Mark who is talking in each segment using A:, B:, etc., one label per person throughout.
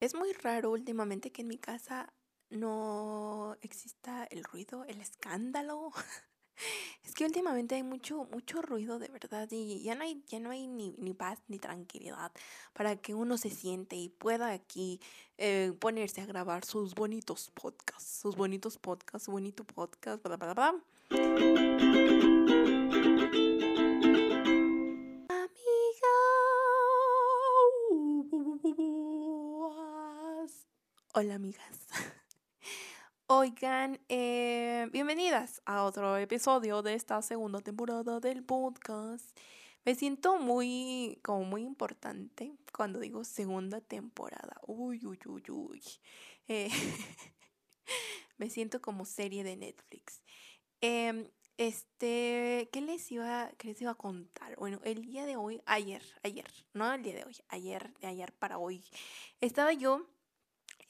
A: Es muy raro últimamente que en mi casa no exista el ruido, el escándalo. Es que últimamente hay mucho, mucho ruido de verdad y ya no hay, ya no hay ni, ni paz ni tranquilidad para que uno se siente y pueda aquí eh, ponerse a grabar sus bonitos podcasts, sus bonitos podcasts, su bonito podcast, bla, bla, bla. Hola amigas. Oigan, eh, bienvenidas a otro episodio de esta segunda temporada del podcast. Me siento muy, como muy importante cuando digo segunda temporada. Uy, uy, uy, uy. Eh, me siento como serie de Netflix. Em, este, ¿qué les iba, qué les iba a contar? Bueno, el día de hoy, ayer, ayer, no el día de hoy, ayer, de ayer para hoy, estaba yo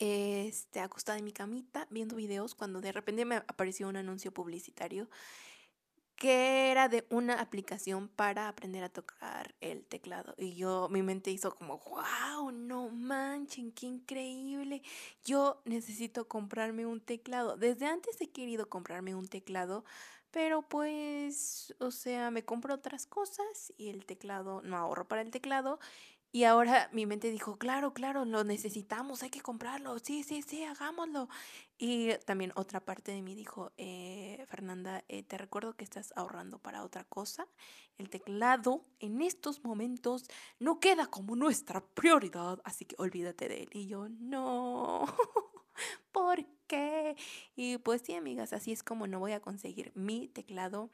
A: este, acostada en mi camita viendo videos cuando de repente me apareció un anuncio publicitario que era de una aplicación para aprender a tocar el teclado. Y yo, mi mente hizo como, wow, no manchen, qué increíble. Yo necesito comprarme un teclado. Desde antes he querido comprarme un teclado, pero pues, o sea, me compro otras cosas y el teclado, no ahorro para el teclado y ahora mi mente dijo, claro, claro, lo necesitamos, hay que comprarlo, sí, sí, sí, hagámoslo. Y también otra parte de mí dijo, eh, Fernanda, eh, te recuerdo que estás ahorrando para otra cosa. El teclado en estos momentos no queda como nuestra prioridad, así que olvídate de él. Y yo, no, ¿por qué? Y pues sí, amigas, así es como no voy a conseguir mi teclado.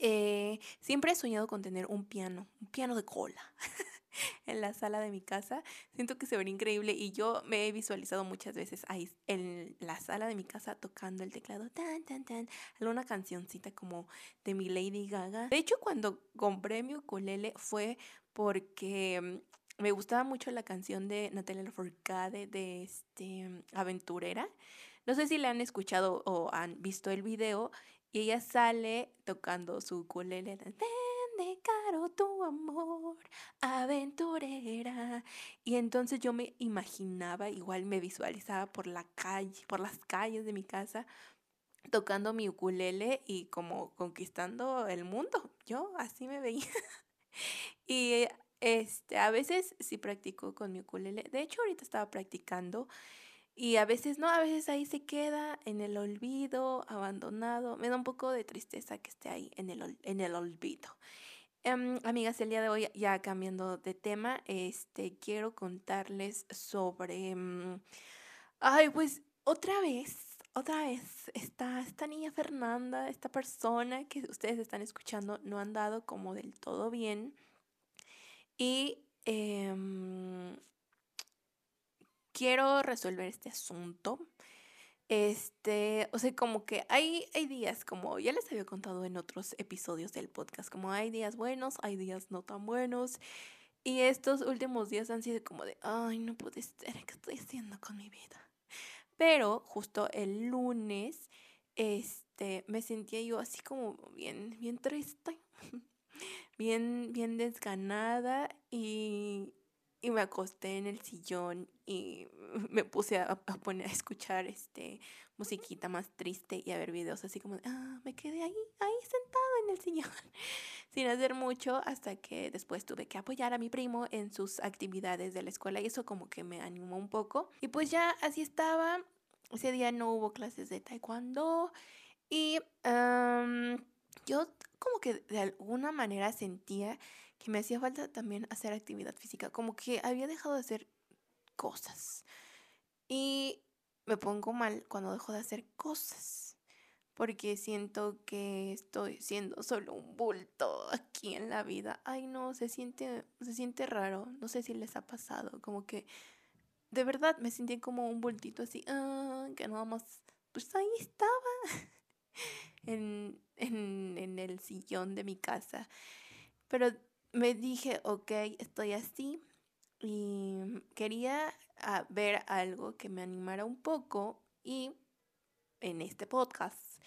A: Eh, siempre he soñado con tener un piano, un piano de cola. en la sala de mi casa. Siento que se ve increíble y yo me he visualizado muchas veces ahí en la sala de mi casa tocando el teclado, tan, tan, tan, alguna cancioncita como de mi Lady Gaga. De hecho, cuando compré mi ukulele fue porque mm, me gustaba mucho la canción de Natalia Lafourcade de este Aventurera. No sé si la han escuchado o han visto el video y ella sale tocando su ukulele de caro tu amor, aventurera. Y entonces yo me imaginaba, igual me visualizaba por la calle, por las calles de mi casa, tocando mi ukulele y como conquistando el mundo. Yo así me veía. y este, a veces sí practico con mi ukulele. De hecho, ahorita estaba practicando. Y a veces no, a veces ahí se queda en el olvido, abandonado. Me da un poco de tristeza que esté ahí en el, en el olvido. Em, amigas, el día de hoy, ya cambiando de tema, este, quiero contarles sobre... Mm, ay, pues otra vez, otra vez, esta, esta niña Fernanda, esta persona que ustedes están escuchando, no han dado como del todo bien. Y em, quiero resolver este asunto. Este, o sea, como que hay, hay días, como ya les había contado en otros episodios del podcast, como hay días buenos, hay días no tan buenos. Y estos últimos días han sido como de, ay, no puede ser, ¿qué estoy haciendo con mi vida? Pero justo el lunes, este, me sentía yo así como bien, bien triste, bien, bien desganada y, y me acosté en el sillón y me puse a, poner a escuchar este musiquita más triste y a ver videos así como ah, me quedé ahí, ahí sentada en el sillón sin hacer mucho hasta que después tuve que apoyar a mi primo en sus actividades de la escuela y eso como que me animó un poco. Y pues ya así estaba. Ese día no hubo clases de taekwondo y yo como que de alguna manera sentía que me hacía falta también hacer actividad física, como que había dejado de hacer cosas. Y me pongo mal cuando dejo de hacer cosas, porque siento que estoy siendo solo un bulto aquí en la vida. Ay, no, se siente se siente raro, no sé si les ha pasado, como que de verdad me sentí como un bultito así, ah, que nada más pues ahí estaba. en, en, en el sillón de mi casa. Pero me dije, ok, estoy así y quería ah, ver algo que me animara un poco y en este podcast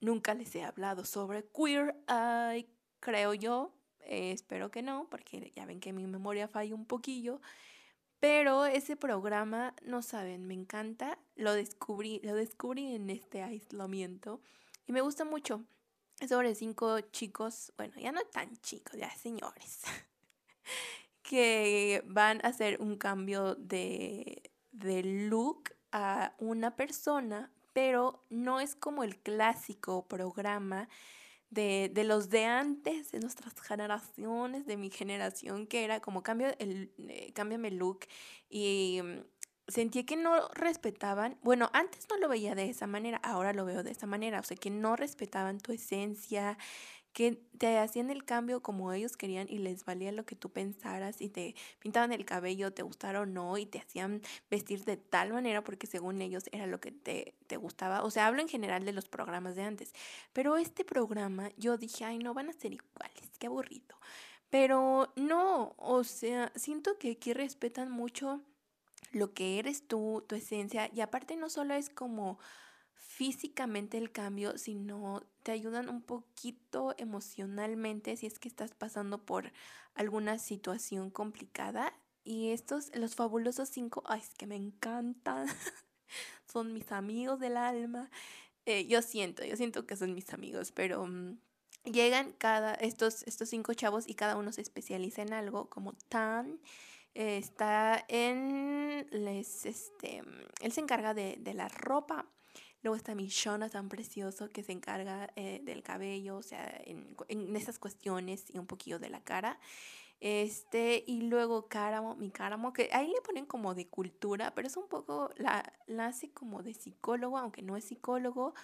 A: nunca les he hablado sobre queer eye, creo yo, eh, espero que no, porque ya ven que mi memoria falla un poquillo, Pero ese programa, no saben, me encanta. Lo descubrí, lo descubrí en este aislamiento y me gusta mucho. Sobre cinco chicos, bueno, ya no tan chicos, ya señores, que van a hacer un cambio de, de look a una persona, pero no es como el clásico programa de, de, los de antes, de nuestras generaciones, de mi generación, que era como cambio el, eh, cámbiame el look y mm, sentí que no respetaban, bueno, antes no lo veía de esa manera, ahora lo veo de esa manera, o sea, que no respetaban tu esencia, que te hacían el cambio como ellos querían y les valía lo que tú pensaras y te pintaban el cabello, te gustara o no, y te hacían vestir de tal manera porque según ellos era lo que te, te gustaba. O sea, hablo en general de los programas de antes. Pero este programa yo dije, ay, no van a ser iguales, qué aburrido. Pero no, o sea, siento que aquí respetan mucho lo que eres tú, tu esencia, y aparte no solo es como físicamente el cambio, sino te ayudan un poquito emocionalmente si es que estás pasando por alguna situación complicada. Y estos, los fabulosos cinco, ay, es que me encantan. son mis amigos del alma. Eh, yo siento, yo siento que son mis amigos, pero mm, llegan cada, estos, estos cinco chavos y cada uno se especializa en algo, como Tan. Está en les este él se encarga de, de la ropa Luego está mi tan precioso que se encarga eh, del cabello, o sea, en, en, esas cuestiones y un poquillo de la cara. Este, y luego Cáramo, mi Cáramo, que ahí le ponen como de cultura, pero es un poco, la, la hace como de psicólogo, aunque no es psicólogo.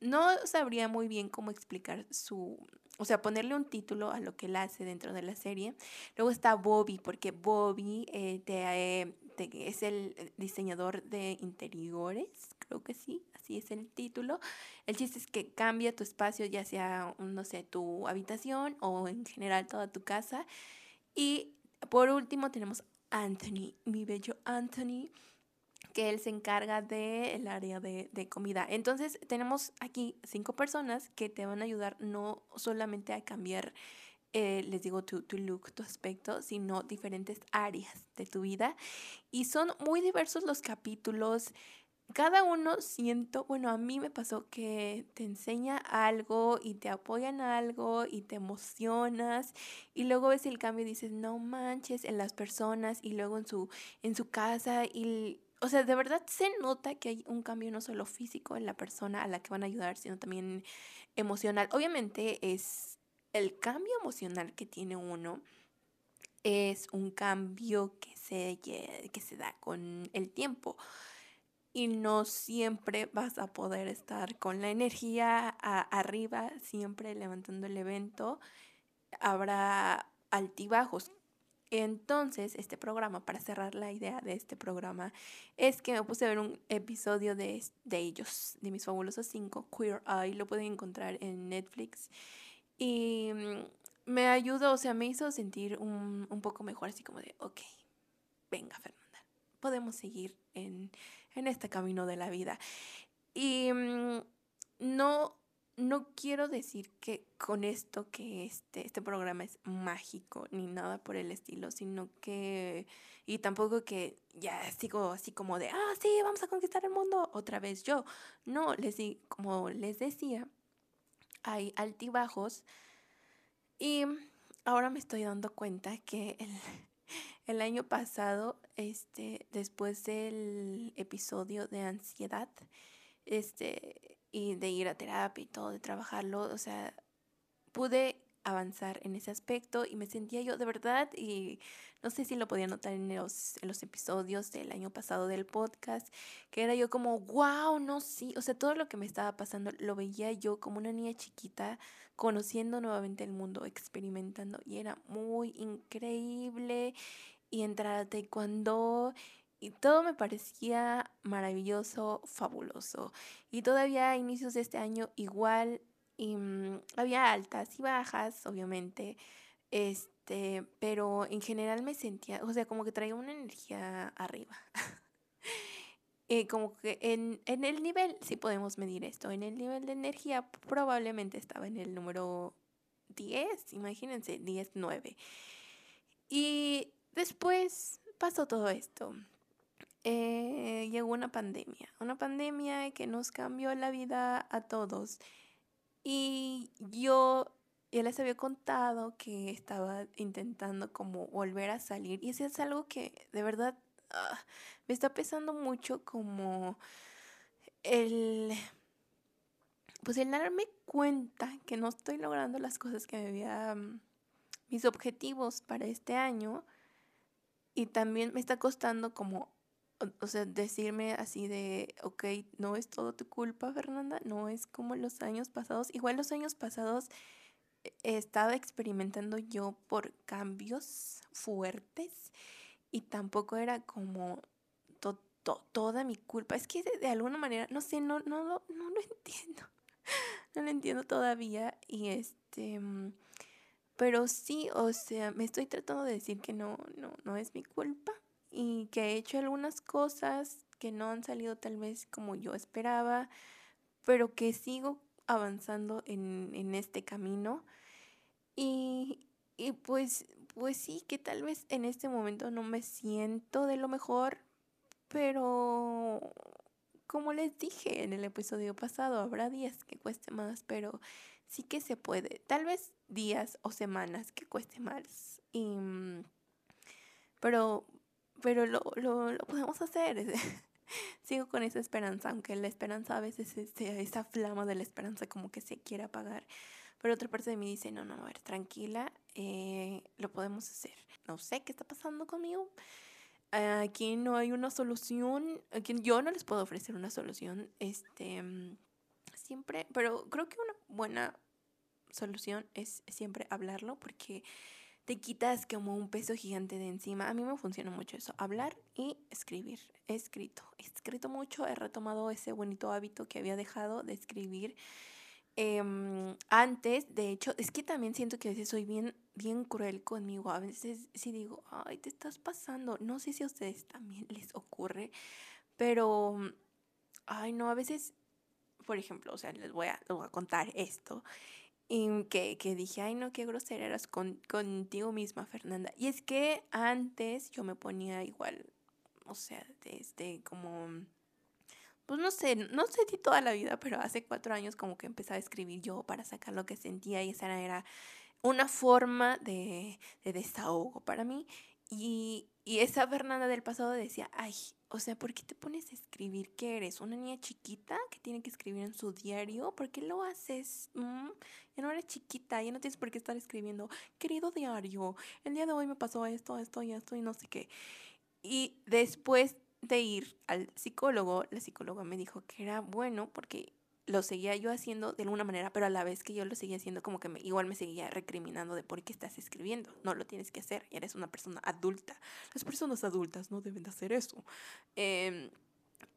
A: No sabría muy bien cómo explicar su, o sea, ponerle un título a lo que él hace dentro de la serie. Luego está Bobby, porque Bobby eh, te, es el diseñador de interiores, creo que sí, así es el título. El chiste es que cambia tu espacio, ya sea, no sé, tu habitación o en general toda tu casa. Y por último tenemos Anthony, mi bello Anthony, que él se encarga del área de, de, comida. Entonces tenemos aquí cinco personas que te van a ayudar no solamente a cambiar eh, les digo, tu, tu look, tu aspecto, sino diferentes áreas de tu vida. Y son muy diversos los capítulos. Cada uno siento, bueno, a mí me pasó que te enseña algo y te apoya en algo y te emocionas y luego ves el cambio y dices, no manches en las personas y luego en su, en su casa y, o sea, de verdad se nota que hay un cambio no solo físico en la persona a la que van a ayudar, sino también emocional. Obviamente es el cambio emocional que tiene uno es un cambio que se, que se da con el tiempo. Y no siempre vas a poder estar con la energía arriba, siempre levantando el evento. Habrá altibajos. Entonces, este programa, para cerrar la idea de este programa, es que me puse a ver un episodio de, de ellos, de mis fabulosos cinco, Queer Eye, lo pueden encontrar en Netflix. Y mm, me ayudó, o sea, me hizo sentir un, un poco mejor, así como de, ok, venga Fernanda, podemos seguir en, en este camino de la vida. Y mm, no, no quiero decir que con esto que este, este programa es mágico ni nada por el estilo, sino que, y tampoco que ya sigo así como de, ah, sí, vamos a conquistar el mundo otra vez yo. No, les como les decía, hay altibajos y ahora me estoy dando cuenta que el, el año pasado, este, después del episodio de ansiedad, este, y de ir a terapia y todo, de trabajarlo, o sea, pude avanzar en ese aspecto y me sentía yo de verdad y no sé si lo podía notar en los, en los episodios del año pasado del podcast, que era yo como, wow, no, sí, o sea, todo lo que me estaba pasando lo veía yo como una niña chiquita conociendo nuevamente el mundo, experimentando y era muy increíble y entrar a taekwondo y todo me parecía maravilloso, fabuloso. Y todavía a inicios de este año igual mm, había altas y bajas, obviamente. Este, pero en general me sentía, o sea, como que traía una energía arriba. eh, como que en, en el nivel, si podemos medir esto, en el nivel de energía probablemente estaba en el número 10, imagínense, 10, 9. Y después pasó todo esto? Eh, llegó una pandemia, una pandemia que nos cambió la vida a todos. Y yo ya les había contado que estaba intentando como volver a salir. Y eso es algo que de verdad ah, me está pesando mucho como el... Pues el darme cuenta que no estoy logrando las cosas que me había... Mm, mis objetivos para este año. Y también me está costando como o sea, decirme así de, ok, no es todo tu culpa, Fernanda, no es como los años pasados. Igual los años pasados eh, estaba experimentando yo por cambios fuertes y tampoco era como toda mi culpa. Es que de, alguna manera, no sé, no, no, no, no lo entiendo. no lo entiendo todavía y este... Mm, pero sí, o sea, me estoy tratando de decir que no, no, no es mi culpa y que he hecho algunas cosas que no han salido tal vez como yo esperaba, pero que sigo avanzando en, en este camino. Y, y pues, pues sí, que tal vez en este momento no me siento de lo mejor, pero como les dije en el episodio pasado, habrá días que cueste más, pero sí que se puede. Tal vez días o semanas que cueste más. Y, mm, pero pero lo, lo, lo podemos hacer. Sigo con esa esperanza, aunque la esperanza a veces, es, esa flama de la esperanza como que se quiere apagar. Pero otra parte de mí dice, no, no, a ver, tranquila, eh, lo podemos hacer. No sé qué está pasando conmigo. Aquí no hay una solución, aquí yo no les puedo ofrecer una solución, este, siempre, pero creo que una buena solución es siempre hablarlo porque te quitas como un peso gigante de encima. A mí me funciona mucho eso, hablar y escribir. He escrito, he escrito mucho, he retomado ese bonito hábito que había dejado de escribir. Em, antes, de hecho, es que también siento que a veces soy bien, bien cruel conmigo. A veces sí digo, ay, te estás pasando. No sé si a ustedes también les ocurre, pero, ay, no, a veces, por ejemplo, o sea, les voy a, les voy a contar esto. Y que, que dije, ay no, qué grosera eras con, contigo misma, Fernanda. Y es que antes yo me ponía igual, o sea, desde como, pues no sé, no sé si toda la vida, pero hace cuatro años como que empezaba a escribir yo para sacar lo que sentía y esa era una forma de, de desahogo para mí. Y, y esa Fernanda del pasado decía, ay, o sea, ¿por qué te pones a escribir? ¿Qué eres? ¿Una niña chiquita que tiene que escribir en su diario? ¿Por qué lo haces? Mm, ya no eres chiquita, ya no tienes por qué estar escribiendo. Querido diario, el día de hoy me pasó esto, esto y esto y no sé qué. Y después de ir al psicólogo, la psicóloga me dijo que era bueno porque lo seguía yo haciendo de alguna manera, pero a la vez que yo lo seguía haciendo, como que me, igual me seguía recriminando de por qué estás escribiendo. No lo tienes que hacer, eres una persona adulta. Las personas adultas no deben de hacer eso. Em,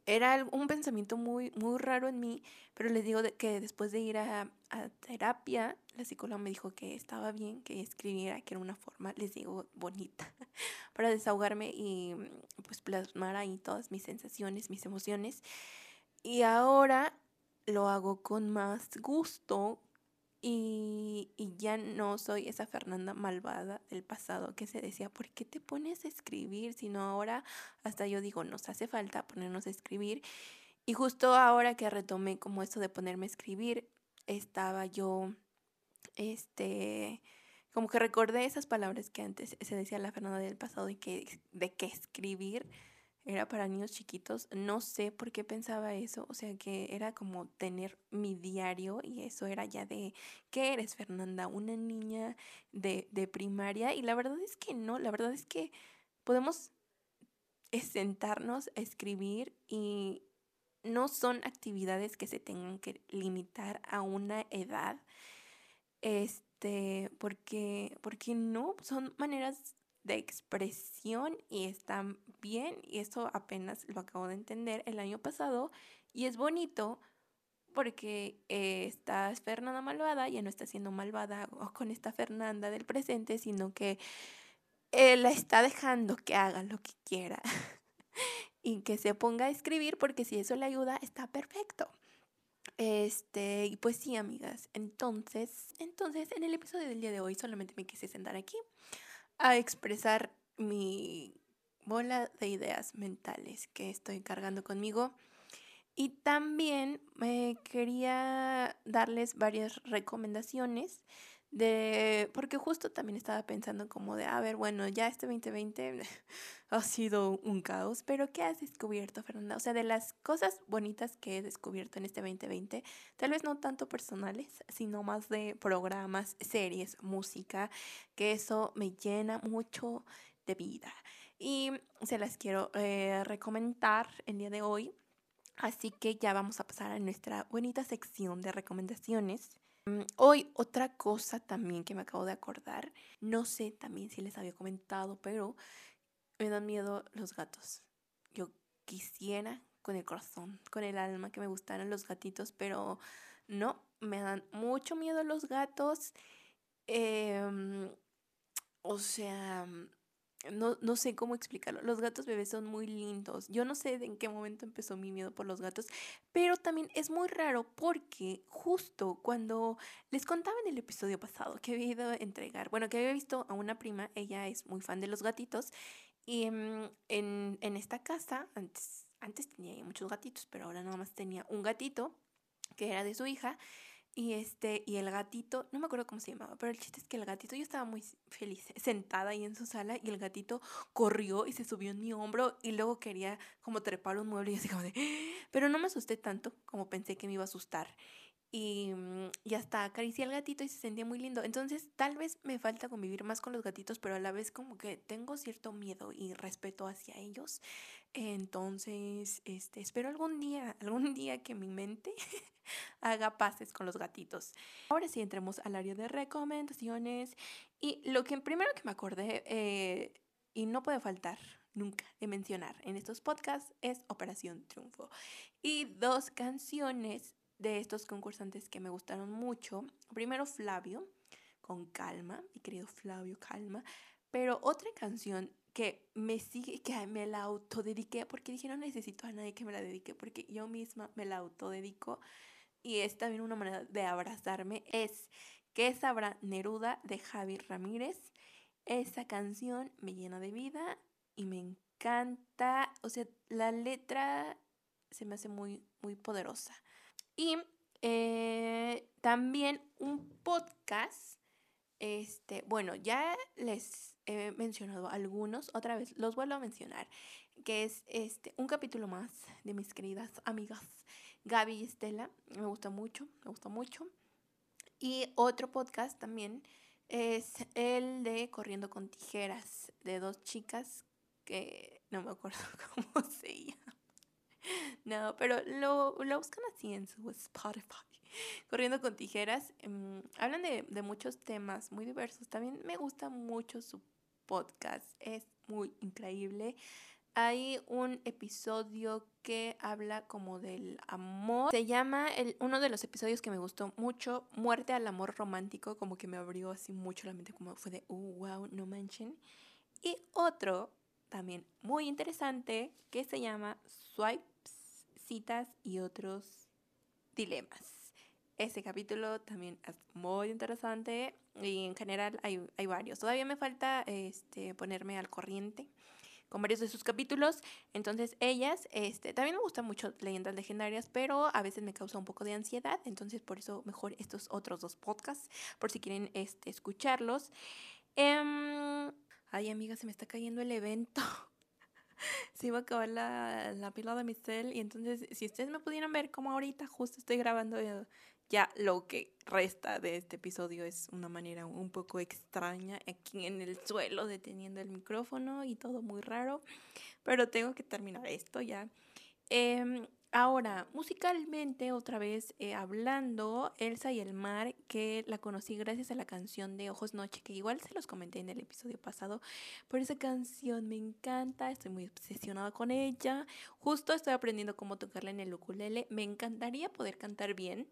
A: era un pensamiento muy, muy raro en mí, pero les digo que después de ir a, a, terapia, la psicóloga me dijo que estaba bien que escribiera, que era una forma, les digo, bonita, para desahogarme y pues plasmar ahí todas mis sensaciones, mis emociones. Y ahora lo hago con más gusto y, y, ya no soy esa Fernanda malvada del pasado que se decía, ¿por qué te pones a escribir? Sino ahora hasta yo digo, nos hace falta ponernos a escribir. Y justo ahora que retomé como esto de ponerme a escribir, estaba yo, este, como que recordé esas palabras que antes se decía la Fernanda del pasado y que, de que escribir era para niños chiquitos. No sé por qué pensaba eso. O sea, que era como tener mi diario y eso era ya de, ¿qué eres, Fernanda? Una niña de, de primaria. Y la verdad es que no, la verdad es que podemos sentarnos a escribir y no son actividades que se tengan que limitar a una edad. Este, porque, porque no, son maneras de expresión y están bien y eso apenas lo acabo de entender el año pasado y es bonito porque eh, esta Fernanda malvada ya no está siendo malvada con esta Fernanda del presente, sino que él la está dejando que haga lo que quiera y que se ponga a escribir porque si eso le ayuda está perfecto. Este, y pues sí, amigas. Entonces, entonces en el episodio del día de hoy solamente me quise sentar aquí a expresar mi bola de ideas mentales que estoy cargando conmigo. Y también me quería darles varias recomendaciones de, porque justo también estaba pensando como de, a ver, bueno, ya este 2020 ha sido un caos, pero ¿qué has descubierto, Fernanda? O sea, de las cosas bonitas que he descubierto en este 2020, tal vez no tanto personales, sino más de programas, series, música, que eso me llena mucho de vida. Y se las quiero eh, recomendar el día de hoy. Así que ya vamos a pasar a nuestra bonita sección de recomendaciones. Mm, hoy otra cosa también que me acabo de acordar, no sé también si les había comentado, pero me dan miedo los gatos. Yo quisiera con el corazón, con el alma que me gustaran los gatitos, pero no, me dan mucho miedo los gatos. Em, o sea, no, no sé cómo explicarlo. Los gatos bebés son muy lindos. Yo no sé en qué momento empezó mi miedo por los gatos, pero también es muy raro porque justo cuando les contaba en el episodio pasado que había ido a entregar, bueno, que había visto a una prima, ella es muy fan de los gatitos, y mm, en, en esta casa, antes, antes tenía muchos gatitos, pero ahora nada más tenía un gatito que era de su hija. Y este, y el gatito, no me acuerdo cómo se llamaba, pero el chiste es que el gatito, yo estaba muy feliz, sentada ahí en su sala, y el gatito corrió y se subió en mi hombro y luego quería como trepar un mueble y así como de, pero no me asusté tanto como pensé que me iba a asustar. Y, mm, y hasta acaricié al gatito y se sentía muy lindo. Entonces, tal vez me falta convivir más con los gatitos, pero a la vez como que tengo cierto miedo y respeto hacia ellos. Entonces, este, espero algún día, algún día que mi mente haga pases con los gatitos. Ahora sí entremos al área de recomendaciones. Y lo que primero que me acordé, eh, y no puede faltar nunca de mencionar en estos podcasts, es Operación Triunfo. Y dos canciones de estos concursantes que me gustaron mucho. Primero Flavio, con calma, mi querido Flavio, calma. Pero otra canción que me sigue, que me la autodediqué, porque dije no necesito a nadie que me la dedique, porque yo misma me la autodedico y es también una manera de abrazarme, es que sabrá Neruda de Javi Ramírez. Esa canción me llena de vida y me encanta, o sea, la letra se me hace muy, muy poderosa. Y eh, también un podcast, este, bueno, ya les he mencionado algunos, otra vez los vuelvo a mencionar, que es este, un capítulo más de mis queridas amigas Gaby y Estela, me gusta mucho, me gusta mucho. Y otro podcast también es el de Corriendo con Tijeras, de dos chicas que no me acuerdo cómo se llama. No, pero lo, lo buscan así en su Spotify. Corriendo con Tijeras. Em, hablan de, de muchos temas muy diversos. También me gusta mucho su podcast. Es muy increíble. Hay un episodio que habla como del amor. Se llama el, uno de los episodios que me gustó mucho, Muerte al amor romántico, como que me abrió así mucho la mente, como fue de, oh, wow, no manchen. Y otro también muy interesante que se llama Swipes, citas y otros dilemas. Ese capítulo también es muy interesante y en general hay, hay varios. Todavía me falta este, ponerme al corriente con varios de sus capítulos. Entonces, ellas, este, también me gustan mucho leyendas legendarias, pero a veces me causa un poco de ansiedad. Entonces, por eso mejor estos otros dos podcasts, por si quieren este, escucharlos. Em, ay, amiga, se me está cayendo el evento. se iba a acabar la, la pila de mi cel. Y entonces, si ustedes me pudieran ver como ahorita justo estoy grabando ya lo que resta de este episodio es una manera un poco extraña aquí en el suelo deteniendo el micrófono y todo muy raro, pero tengo que terminar esto ya. Em, ahora, musicalmente, otra vez eh, hablando, Elsa y el mar, que la conocí gracias a la canción de Ojos Noche, que igual se los comenté en el episodio pasado, por esa canción me encanta, estoy muy obsesionada con ella, justo estoy aprendiendo cómo tocarla en el ukulele, me encantaría poder cantar bien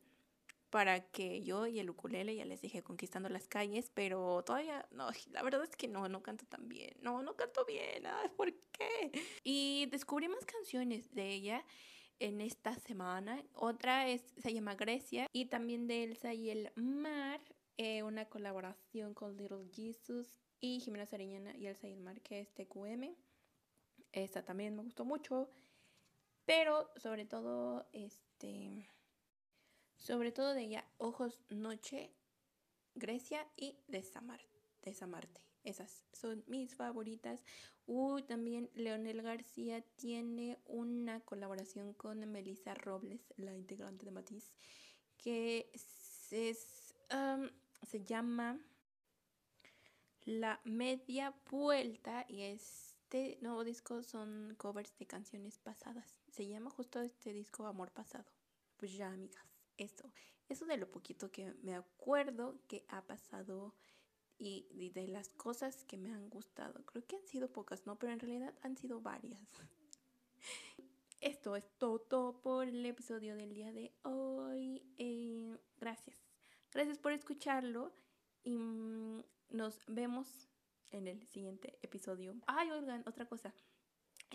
A: para que yo y el ukulele, ya les dije, conquistando las calles, pero todavía, no, la verdad es que no, no canto tan bien, no, no canto bien, ¿por qué? Y descubrí más canciones de ella en esta semana, otra es, se llama Grecia, y también de Elsa y el Mar, eh, una colaboración con Little Jesus y Jimena Sariñana y Elsa y el Mar, que es TQM. Esta también me gustó mucho. Pero sobre todo, este. Sobre todo de ella, Ojos Noche, Grecia y Desamarte. Desamarte. Esas son mis favoritas. Uh, también Leonel García tiene una colaboración con Melissa Robles, la integrante de Matiz, que es, se llama La Media Vuelta y este nuevo disco son covers de canciones pasadas. Se llama justo este disco Amor Pasado. Pues ya, amigas, eso. Eso de lo poquito que me acuerdo que ha pasado y, de las cosas que me han gustado. Creo que han sido pocas, ¿no? Pero en realidad han sido varias. Esto es todo por el episodio del día de hoy. Eh, gracias. Gracias por escucharlo y mm, nos vemos en el siguiente episodio. Ay, oigan, otra cosa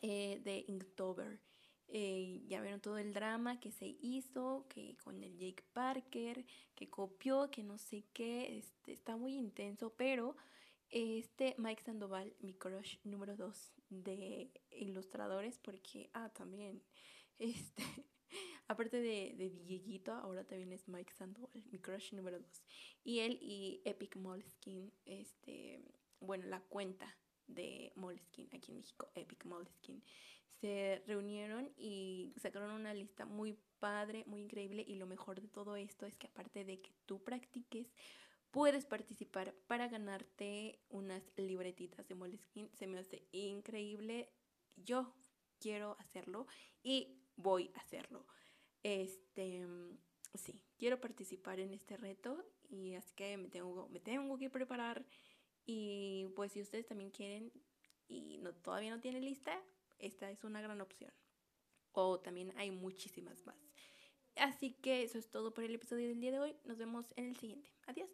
A: eh, de Inktober. Eh, ya vieron todo el drama que se hizo, que con el Jake Parker, que copió, que no sé qué, este, está muy intenso, pero este Mike Sandoval, mi crush número 2 de ilustradores, porque, ah, también, este, aparte de, de Dieguito, ahora también es Mike Sandoval, mi crush número 2. Y él y Epic Moleskine, este, bueno, la cuenta de Moleskine aquí en México, Epic Moleskine, se reunieron y sacaron una lista muy padre, muy increíble y lo mejor de todo esto es que aparte de que tú practiques, puedes participar para ganarte unas libretitas de Moleskine. Se me hace increíble. Yo quiero hacerlo y voy a hacerlo. Este, sí, quiero participar en este reto y así que me tengo, me tengo que preparar. Y pues si ustedes también quieren y no, todavía no tienen lista, esta es una gran opción. O también hay muchísimas más. Así que eso es todo por el episodio del día de hoy. Nos vemos en el siguiente. Adiós.